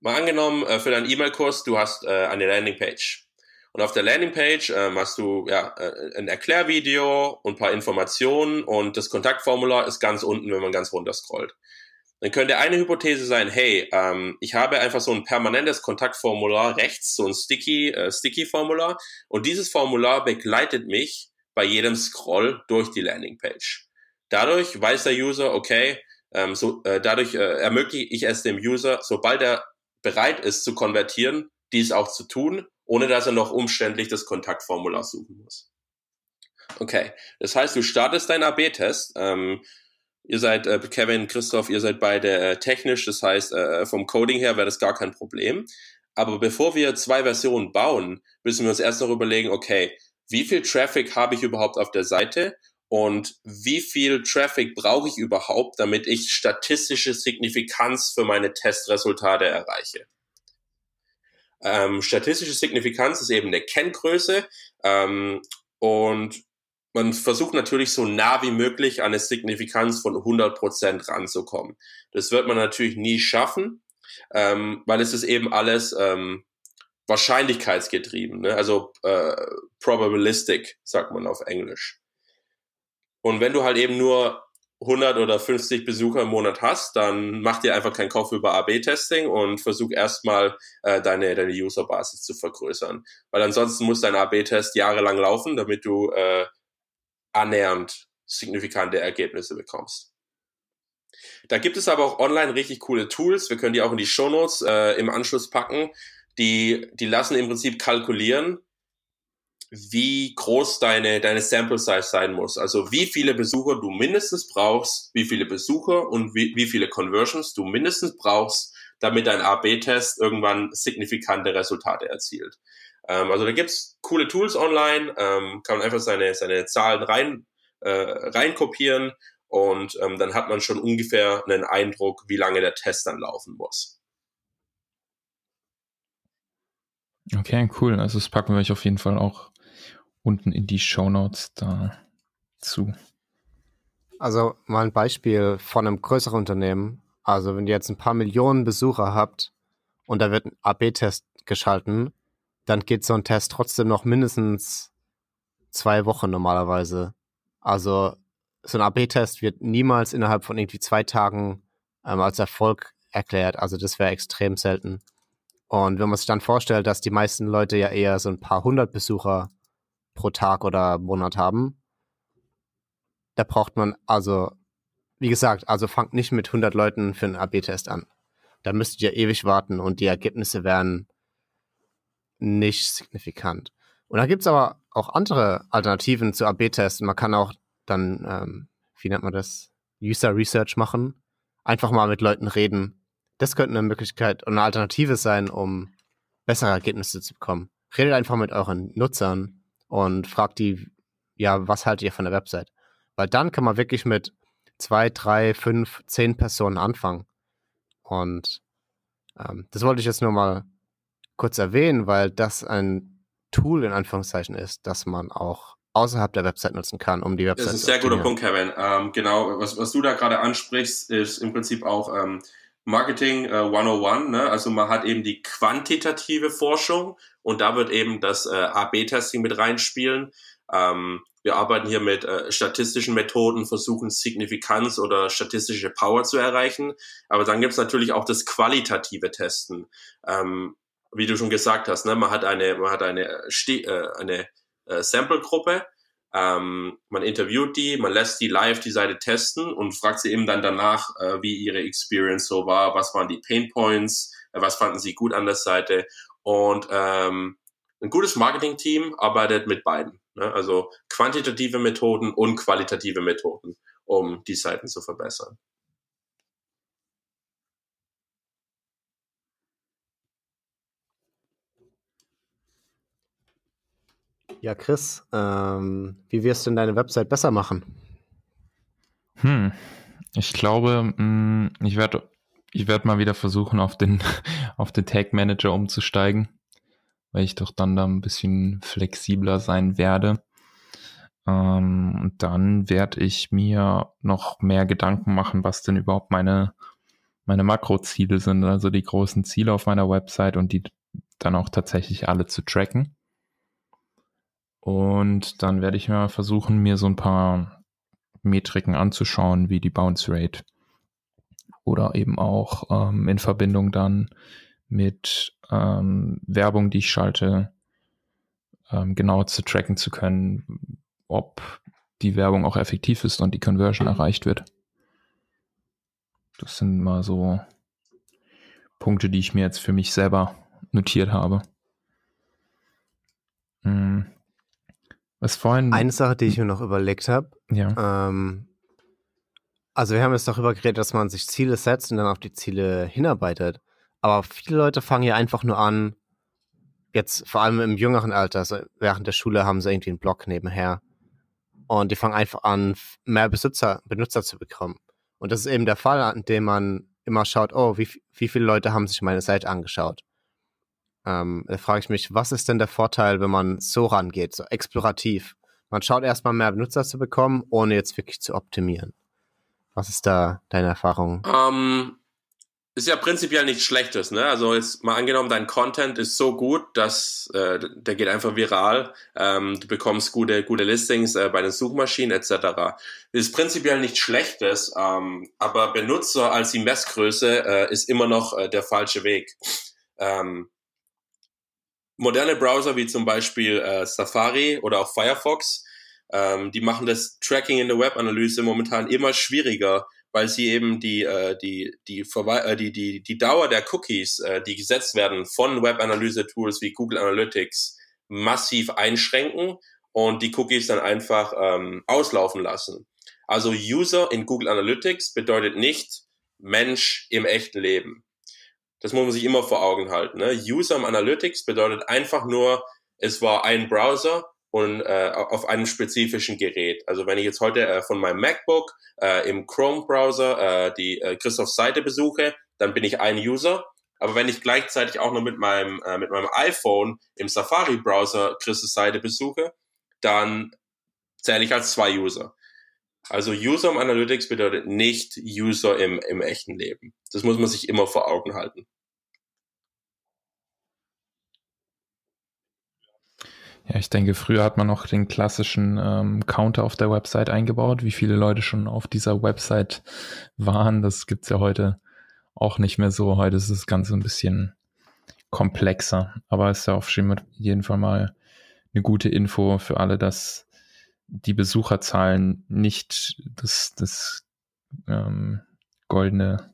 Mal angenommen, äh, für deinen E-Mail-Kurs, du hast äh, eine Landingpage. Und auf der Landingpage ähm, hast du ja, äh, ein Erklärvideo und ein paar Informationen und das Kontaktformular ist ganz unten, wenn man ganz runter scrollt dann könnte eine Hypothese sein, hey, ähm, ich habe einfach so ein permanentes Kontaktformular rechts, so ein Sticky, äh, Sticky-Formular und dieses Formular begleitet mich bei jedem Scroll durch die Landingpage. Dadurch weiß der User, okay, ähm, so, äh, dadurch äh, ermögliche ich es dem User, sobald er bereit ist zu konvertieren, dies auch zu tun, ohne dass er noch umständlich das Kontaktformular suchen muss. Okay, das heißt, du startest deinen AB-Test. Ähm, ihr seid, äh, Kevin, Christoph, ihr seid beide äh, technisch, das heißt, äh, vom Coding her wäre das gar kein Problem. Aber bevor wir zwei Versionen bauen, müssen wir uns erst noch überlegen, okay, wie viel Traffic habe ich überhaupt auf der Seite und wie viel Traffic brauche ich überhaupt, damit ich statistische Signifikanz für meine Testresultate erreiche. Ähm, statistische Signifikanz ist eben eine Kenngröße ähm, und man versucht natürlich so nah wie möglich an eine Signifikanz von 100% ranzukommen. Das wird man natürlich nie schaffen, ähm, weil es ist eben alles ähm, wahrscheinlichkeitsgetrieben, ne? also äh, probabilistic, sagt man auf Englisch. Und wenn du halt eben nur 100 oder 50 Besucher im Monat hast, dann mach dir einfach keinen Kauf über AB-Testing und versuch erstmal äh, deine, deine Userbasis zu vergrößern. Weil ansonsten muss dein AB-Test jahrelang laufen, damit du äh, annähernd signifikante Ergebnisse bekommst. Da gibt es aber auch online richtig coole Tools. Wir können die auch in die Shownotes äh, im Anschluss packen. Die, die lassen im Prinzip kalkulieren, wie groß deine, deine Sample Size sein muss. Also wie viele Besucher du mindestens brauchst, wie viele Besucher und wie, wie viele Conversions du mindestens brauchst, damit dein AB-Test irgendwann signifikante Resultate erzielt. Ähm, also da gibt's coole Tools online, ähm, kann man einfach seine, seine Zahlen rein, äh, reinkopieren und ähm, dann hat man schon ungefähr einen Eindruck, wie lange der Test dann laufen muss. Okay, cool. Also das packen wir euch auf jeden Fall auch unten in die Show Notes dazu. Also mal ein Beispiel von einem größeren Unternehmen. Also wenn ihr jetzt ein paar Millionen Besucher habt und da wird ein AB-Test geschalten, dann geht so ein Test trotzdem noch mindestens zwei Wochen normalerweise. Also so ein AB-Test wird niemals innerhalb von irgendwie zwei Tagen ähm, als Erfolg erklärt. Also das wäre extrem selten. Und wenn man sich dann vorstellt, dass die meisten Leute ja eher so ein paar hundert Besucher pro Tag oder Monat haben. Da braucht man also, wie gesagt, also fangt nicht mit 100 Leuten für einen AB-Test an. Da müsst ihr ewig warten und die Ergebnisse wären nicht signifikant. Und da gibt es aber auch andere Alternativen zu AB-Tests. Man kann auch dann, ähm, wie nennt man das, User Research machen. Einfach mal mit Leuten reden. Das könnte eine Möglichkeit und eine Alternative sein, um bessere Ergebnisse zu bekommen. Redet einfach mit euren Nutzern und fragt die, ja, was haltet ihr von der Website? Weil dann kann man wirklich mit zwei, drei, fünf, zehn Personen anfangen. Und ähm, das wollte ich jetzt nur mal kurz erwähnen, weil das ein Tool in Anführungszeichen ist, das man auch außerhalb der Website nutzen kann, um die Website zu Das ist ein sehr guter Punkt, Kevin. Ähm, genau, was, was du da gerade ansprichst, ist im Prinzip auch ähm, Marketing äh, 101. Ne? Also man hat eben die quantitative Forschung und da wird eben das äh, AB-Testing mit reinspielen. Ähm, wir arbeiten hier mit äh, statistischen Methoden, versuchen Signifikanz oder statistische Power zu erreichen. Aber dann gibt's natürlich auch das qualitative Testen. Ähm, wie du schon gesagt hast, ne? man hat eine, man hat eine, äh, eine äh, Sample-Gruppe ähm, man interviewt die, man lässt die live die Seite testen und fragt sie eben dann danach, äh, wie ihre Experience so war, was waren die Pain Points, äh, was fanden sie gut an der Seite. Und ähm, ein gutes Marketing-Team arbeitet mit beiden. Ne? Also quantitative Methoden und qualitative Methoden, um die Seiten zu verbessern. Ja, Chris, ähm, wie wirst du denn deine Website besser machen? Hm, ich glaube, mh, hm, ich werde ich werd mal wieder versuchen, auf den, (laughs) auf den Tag Manager umzusteigen, weil ich doch dann da ein bisschen flexibler sein werde. Ähm, und dann werde ich mir noch mehr Gedanken machen, was denn überhaupt meine, meine Makroziele sind, also die großen Ziele auf meiner Website und die dann auch tatsächlich alle zu tracken. Und dann werde ich mal versuchen, mir so ein paar Metriken anzuschauen, wie die Bounce Rate oder eben auch ähm, in Verbindung dann mit ähm, Werbung, die ich schalte, ähm, genau zu tracken zu können, ob die Werbung auch effektiv ist und die Conversion erreicht wird. Das sind mal so Punkte, die ich mir jetzt für mich selber notiert habe. Hm. Was vorhin. Eine Sache, die ich mir noch überlegt habe. Ja. Ähm, also wir haben jetzt darüber geredet, dass man sich Ziele setzt und dann auf die Ziele hinarbeitet. Aber viele Leute fangen ja einfach nur an, jetzt vor allem im jüngeren Alter, also während der Schule haben sie irgendwie einen Blog nebenher. Und die fangen einfach an, mehr Besitzer, Benutzer zu bekommen. Und das ist eben der Fall, an dem man immer schaut, oh, wie, wie viele Leute haben sich meine Seite angeschaut. Ähm, da frage ich mich, was ist denn der Vorteil, wenn man so rangeht, so explorativ? Man schaut erstmal mehr Benutzer zu bekommen, ohne jetzt wirklich zu optimieren. Was ist da deine Erfahrung? Ähm, ist ja prinzipiell nichts Schlechtes, ne? Also jetzt mal angenommen, dein Content ist so gut, dass äh, der geht einfach viral. Ähm, du bekommst gute, gute Listings äh, bei den Suchmaschinen etc. Ist prinzipiell nichts Schlechtes, ähm, aber Benutzer als die Messgröße äh, ist immer noch äh, der falsche Weg. Ähm, moderne Browser wie zum Beispiel äh, Safari oder auch Firefox, ähm, die machen das Tracking in der Webanalyse momentan immer schwieriger weil sie eben die, äh, die, die, äh, die, die, die Dauer der Cookies, äh, die gesetzt werden von Web-Analyse-Tools wie Google Analytics, massiv einschränken und die Cookies dann einfach ähm, auslaufen lassen. Also User in Google Analytics bedeutet nicht Mensch im echten Leben. Das muss man sich immer vor Augen halten. Ne? User im Analytics bedeutet einfach nur, es war ein Browser und äh, auf einem spezifischen Gerät. Also wenn ich jetzt heute äh, von meinem MacBook äh, im Chrome-Browser äh, die äh, Christophs Seite besuche, dann bin ich ein User. Aber wenn ich gleichzeitig auch noch mit meinem, äh, mit meinem iPhone im Safari-Browser Christophs Seite besuche, dann zähle ich als zwei User. Also User im Analytics bedeutet nicht User im, im echten Leben. Das muss man sich immer vor Augen halten. Ja, ich denke, früher hat man noch den klassischen ähm, Counter auf der Website eingebaut, wie viele Leute schon auf dieser Website waren. Das gibt's ja heute auch nicht mehr so. Heute ist das Ganze ein bisschen komplexer. Aber es ist ja auf jeden Fall mal eine gute Info für alle, dass die Besucherzahlen nicht das, das ähm, goldene,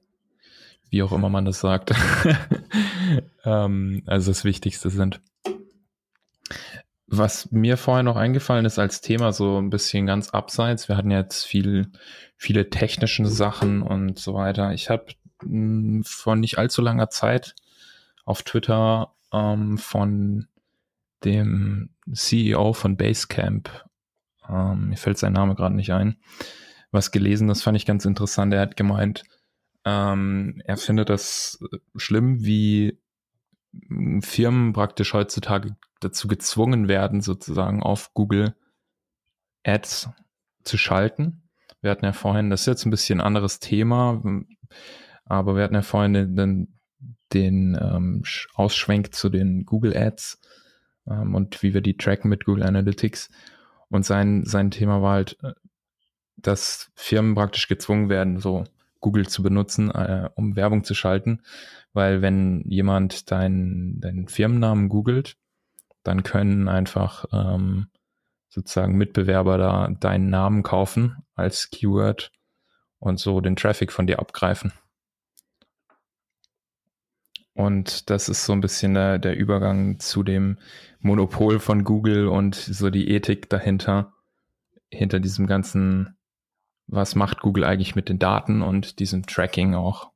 wie auch immer man das sagt, (laughs) ähm, also das Wichtigste sind. Was mir vorher noch eingefallen ist als Thema, so ein bisschen ganz abseits, wir hatten jetzt viel, viele technische Sachen und so weiter. Ich habe hm, vor nicht allzu langer Zeit auf Twitter ähm, von dem CEO von Basecamp, ähm, mir fällt sein Name gerade nicht ein, was gelesen, das fand ich ganz interessant. Er hat gemeint, ähm, er findet das schlimm, wie Firmen praktisch heutzutage dazu gezwungen werden, sozusagen auf Google Ads zu schalten. Wir hatten ja vorhin, das ist jetzt ein bisschen ein anderes Thema, aber wir hatten ja vorhin den, den, den ähm, Ausschwenk zu den Google Ads ähm, und wie wir die tracken mit Google Analytics. Und sein, sein Thema war halt, äh, dass Firmen praktisch gezwungen werden, so Google zu benutzen, äh, um Werbung zu schalten. Weil wenn jemand deinen, deinen Firmennamen googelt, dann können einfach ähm, sozusagen Mitbewerber da deinen Namen kaufen als Keyword und so den Traffic von dir abgreifen. Und das ist so ein bisschen der, der Übergang zu dem Monopol von Google und so die Ethik dahinter, hinter diesem ganzen, was macht Google eigentlich mit den Daten und diesem Tracking auch.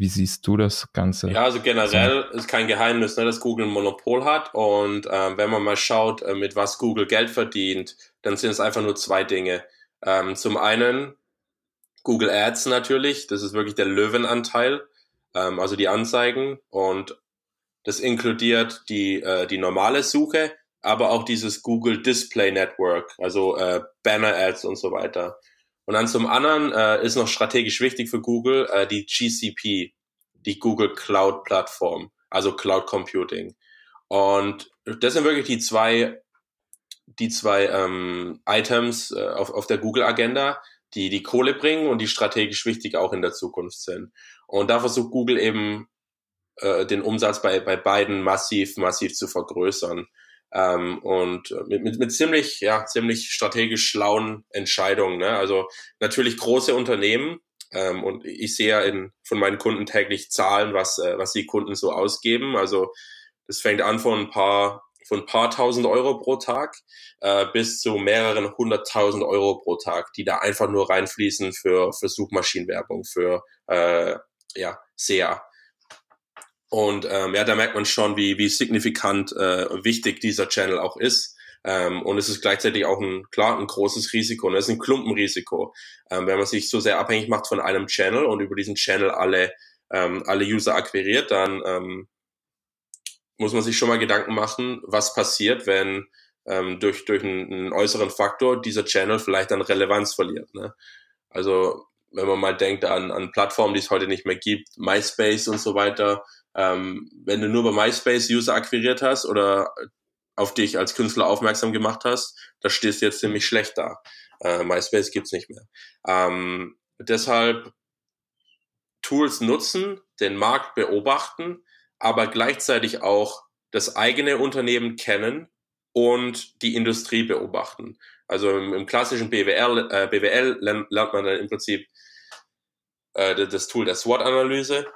Wie siehst du das Ganze? Ja, also generell ist kein Geheimnis, ne, dass Google ein Monopol hat. Und äh, wenn man mal schaut, äh, mit was Google Geld verdient, dann sind es einfach nur zwei Dinge. Ähm, zum einen Google Ads natürlich, das ist wirklich der Löwenanteil, ähm, also die Anzeigen. Und das inkludiert die, äh, die normale Suche, aber auch dieses Google Display Network, also äh, Banner Ads und so weiter. Und dann zum anderen äh, ist noch strategisch wichtig für Google äh, die GCP, die Google Cloud Plattform, also Cloud Computing. Und das sind wirklich die zwei, die zwei ähm, Items äh, auf, auf der Google Agenda, die die Kohle bringen und die strategisch wichtig auch in der Zukunft sind. Und da versucht Google eben äh, den Umsatz bei, bei beiden massiv, massiv zu vergrößern. Ähm, und mit, mit, mit ziemlich, ja, ziemlich strategisch schlauen Entscheidungen. Ne? Also natürlich große Unternehmen, ähm, und ich sehe ja in, von meinen Kunden täglich Zahlen, was, äh, was die Kunden so ausgeben. Also das fängt an von ein paar von ein paar tausend Euro pro Tag äh, bis zu mehreren hunderttausend Euro pro Tag, die da einfach nur reinfließen für, für Suchmaschinenwerbung, für äh, ja, SEA. Und ähm, ja, da merkt man schon, wie, wie signifikant äh, wichtig dieser Channel auch ist. Ähm, und es ist gleichzeitig auch ein, klar, ein großes Risiko. Und es ist ein Klumpenrisiko. Ähm, wenn man sich so sehr abhängig macht von einem Channel und über diesen Channel alle, ähm, alle User akquiriert, dann ähm, muss man sich schon mal Gedanken machen, was passiert, wenn ähm, durch, durch einen, einen äußeren Faktor dieser Channel vielleicht an Relevanz verliert. Ne? Also wenn man mal denkt an, an Plattformen, die es heute nicht mehr gibt, MySpace und so weiter, ähm, wenn du nur bei MySpace User akquiriert hast oder auf dich als Künstler aufmerksam gemacht hast, da stehst du jetzt ziemlich schlecht da. Äh, MySpace gibt's nicht mehr. Ähm, deshalb Tools nutzen, den Markt beobachten, aber gleichzeitig auch das eigene Unternehmen kennen und die Industrie beobachten. Also im, im klassischen BWL, äh, BWL lernt, man dann im Prinzip äh, das Tool der SWOT-Analyse.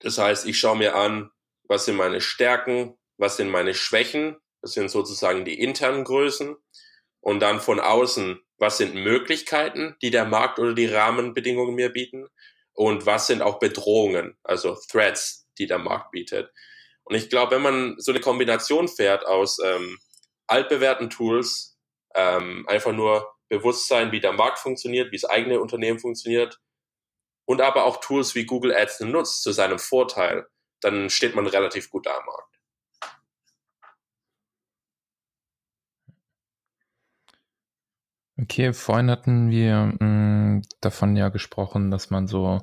Das heißt, ich schaue mir an, was sind meine Stärken, was sind meine Schwächen, das sind sozusagen die internen Größen. Und dann von außen, was sind Möglichkeiten, die der Markt oder die Rahmenbedingungen mir bieten? Und was sind auch Bedrohungen, also Threats, die der Markt bietet. Und ich glaube, wenn man so eine Kombination fährt aus ähm, altbewährten Tools, ähm, einfach nur Bewusstsein, wie der Markt funktioniert, wie das eigene Unternehmen funktioniert und aber auch Tools wie Google Ads nutzt zu seinem Vorteil, dann steht man relativ gut da am Markt. Okay, vorhin hatten wir mh, mm, davon ja gesprochen, dass man so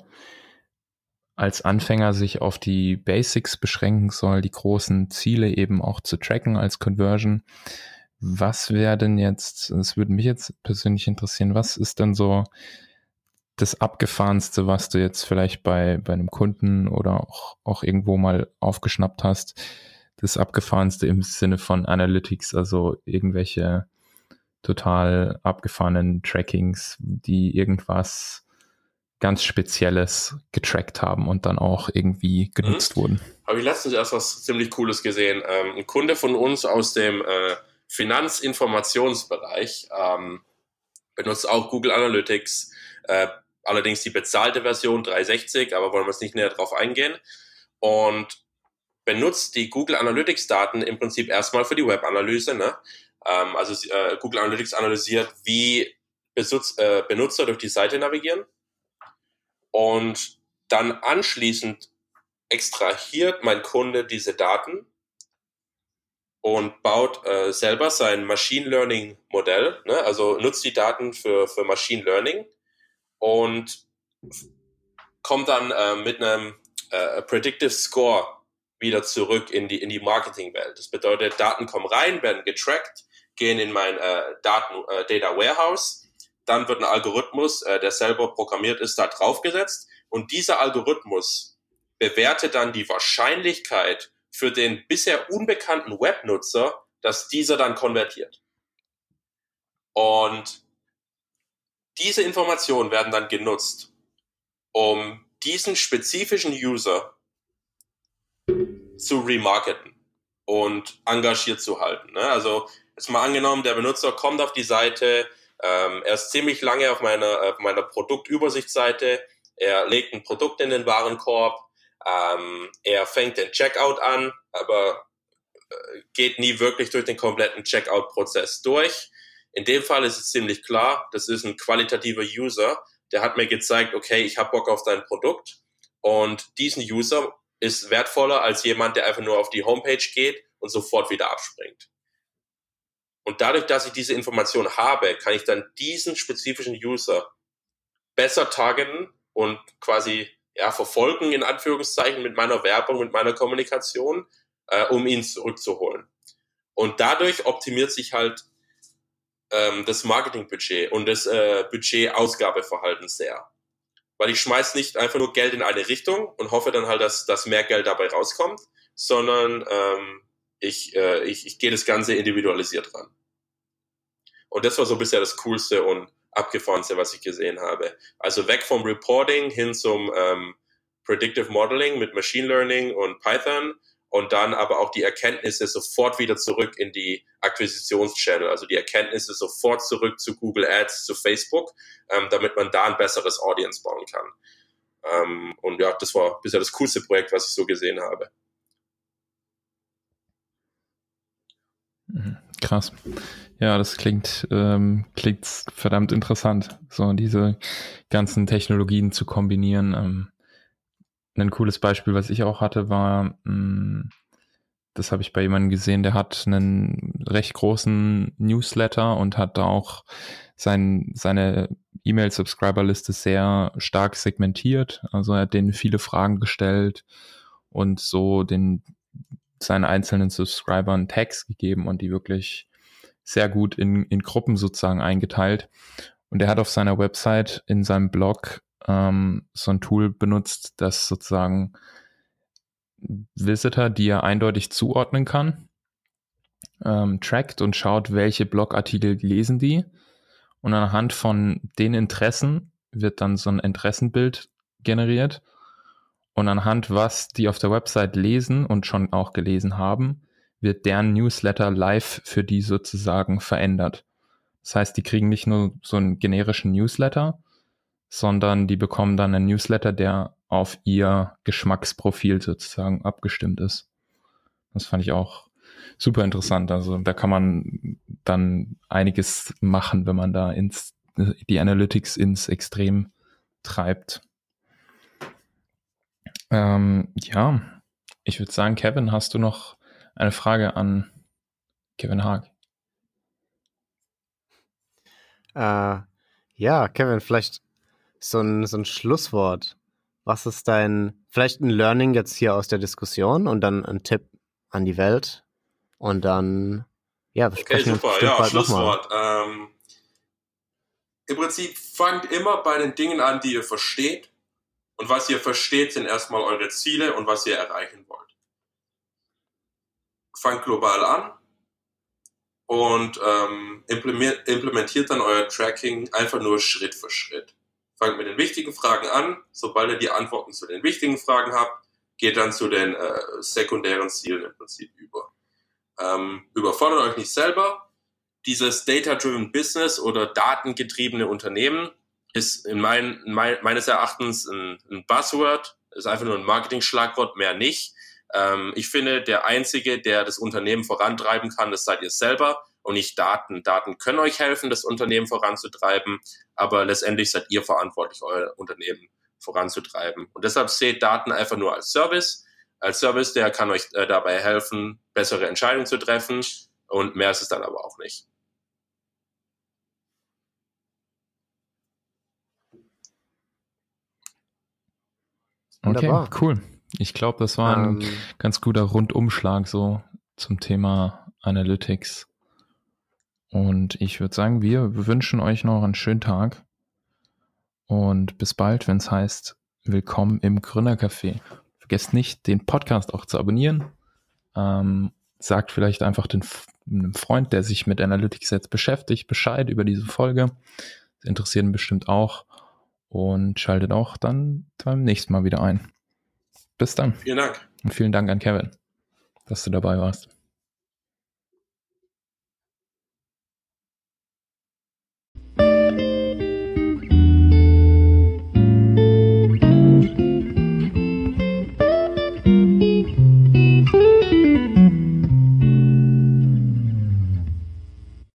als Anfänger sich auf die Basics beschränken soll, die großen Ziele eben auch zu tracken als Conversion. Was wäre denn jetzt, das würde mich jetzt persönlich interessieren, was ist denn so das Abgefahrenste, was du jetzt vielleicht bei, bei einem Kunden oder auch, auch irgendwo mal aufgeschnappt hast? Das Abgefahrenste im Sinne von Analytics, also irgendwelche total abgefahrenen Trackings, die irgendwas ganz Spezielles getrackt haben und dann auch irgendwie genutzt mhm. wurden. Habe ich letztens erst was ziemlich Cooles gesehen. Ähm, ein Kunde von uns aus dem äh, Finanzinformationsbereich ähm, benutzt auch Google Analytics, äh, allerdings die bezahlte Version 360, aber wollen wir jetzt nicht näher drauf eingehen. Und benutzt die Google Analytics Daten im Prinzip erstmal für die Webanalyse. Ne? Ähm, also äh, Google Analytics analysiert, wie Besitz, äh, Benutzer durch die Seite navigieren und dann anschließend extrahiert mein Kunde diese Daten und baut äh, selber sein Machine Learning Modell, ne? also nutzt die Daten für, für Machine Learning und kommt dann äh, mit einem äh, Predictive Score wieder zurück in die, in die Marketingwelt. Das bedeutet, Daten kommen rein, werden getrackt, gehen in mein äh, Daten, äh, Data Warehouse dann wird ein Algorithmus, äh, der selber programmiert ist, da draufgesetzt und dieser Algorithmus bewertet dann die Wahrscheinlichkeit für den bisher unbekannten Webnutzer, dass dieser dann konvertiert. Und diese Informationen werden dann genutzt, um diesen spezifischen User zu remarketen und engagiert zu halten. Ne? Also jetzt mal angenommen, der Benutzer kommt auf die Seite, ähm, er ist ziemlich lange auf meiner, auf meiner Produktübersichtsseite. Er legt ein Produkt in den Warenkorb. Ähm, er fängt den Checkout an, aber äh, geht nie wirklich durch den kompletten Checkout-Prozess durch. In dem Fall ist es ziemlich klar, das ist ein qualitativer User, der hat mir gezeigt, okay, ich habe Bock auf dein Produkt und diesen User ist wertvoller als jemand, der einfach nur auf die Homepage geht und sofort wieder abspringt. Und dadurch, dass ich diese Information habe, kann ich dann diesen spezifischen User besser targeten und quasi ja, verfolgen, in Anführungszeichen, mit meiner Werbung, mit meiner Kommunikation, äh, um ihn zurückzuholen. Und dadurch optimiert sich halt ähm, das Marketingbudget und das äh, Budget-Ausgabeverhalten sehr. Weil ich schmeiß nicht einfach nur Geld in eine Richtung und hoffe dann halt, dass, dass mehr Geld dabei rauskommt, sondern ähm, ich, äh, ich, ich gehe das Ganze individualisiert ran. Und das war so bisher das Coolste und abgefahrenste, was ich gesehen habe. Also weg vom Reporting hin zum ähm, Predictive Modeling mit Machine Learning und Python und dann aber auch die Erkenntnisse sofort wieder zurück in die Akquisitionschannel, also die Erkenntnisse sofort zurück zu Google Ads, zu Facebook, ähm, damit man da ein besseres Audience bauen kann. Ähm, und ja, das war bisher das coolste Projekt, was ich so gesehen habe. Krass. Ja, das klingt, ähm, klingt verdammt interessant, so diese ganzen Technologien zu kombinieren. Ähm, ein cooles Beispiel, was ich auch hatte, war, mh, hm, das habe ich bei jemandem gesehen, der hat einen recht großen Newsletter und hat da auch sein, seine E-Mail-Subscriber-Liste sehr stark segmentiert. Also er hat denen viele Fragen gestellt und so den seinen einzelnen Subscribern Tags gegeben und die wirklich sehr gut in, in Gruppen sozusagen eingeteilt. Und er hat auf seiner Website in seinem Blog ähm, so ein Tool benutzt, das sozusagen Visitor, die er eindeutig zuordnen kann, ähm, trackt und schaut, welche Blogartikel lesen die. Und anhand von den Interessen wird dann so ein Interessenbild generiert. Und anhand, was die auf der Website lesen und schon auch gelesen haben, wird deren Newsletter live für die sozusagen verändert. Das heißt, die kriegen nicht nur so einen generischen Newsletter, sondern die bekommen dann einen Newsletter, der auf ihr Geschmacksprofil sozusagen abgestimmt ist. Das fand ich auch super interessant. Also da kann man dann einiges machen, wenn man da ins, die Analytics ins Extrem treibt. Ähm, ja, ich würde sagen, Kevin, hast du noch eine Frage an Kevin Haag? Äh, ja, Kevin, vielleicht so ein, so ein Schlusswort. Was ist dein, vielleicht ein Learning jetzt hier aus der Diskussion und dann ein Tipp an die Welt und dann, ja, okay, super, ja, Schlusswort. Ähm, Im Prinzip fangt immer bei den Dingen an, die ihr versteht. Und was ihr versteht, sind erstmal eure Ziele und was ihr erreichen wollt. Fangt global an und ähm, implementiert dann euer Tracking einfach nur Schritt für Schritt fangt mit den wichtigen Fragen an. Sobald ihr die Antworten zu den wichtigen Fragen habt, geht dann zu den äh, sekundären Zielen im Prinzip über. Ähm, überfordert euch nicht selber. Dieses Data-Driven Business oder datengetriebene Unternehmen ist in mein, mein, meines Erachtens ein, ein Buzzword, ist einfach nur ein Marketing-Schlagwort, mehr nicht. Ähm, ich finde, der Einzige, der das Unternehmen vorantreiben kann, das seid ihr selber und nicht Daten. Daten können euch helfen, das Unternehmen voranzutreiben, aber letztendlich seid ihr verantwortlich, euer Unternehmen voranzutreiben. Und deshalb seht Daten einfach nur als Service. Als Service, der kann euch äh, dabei helfen, bessere Entscheidungen zu treffen und mehr ist es dann aber auch nicht. Okay, Wunderbar. cool. Ich glaube, das war ein ähm, ganz guter Rundumschlag so zum Thema Analytics. Und ich würde sagen, wir wünschen euch noch einen schönen Tag. Und bis bald, wenn es heißt, willkommen im Gründercafé. Vergesst nicht, den Podcast auch zu abonnieren. Ähm, sagt vielleicht einfach den, einem Freund, der sich mit Analytics jetzt beschäftigt, Bescheid über diese Folge. Das interessiert ihn bestimmt auch. Und schaltet auch dann beim nächsten Mal wieder ein. Bis dann. Vielen Dank. Und vielen Dank an Kevin, dass du dabei warst.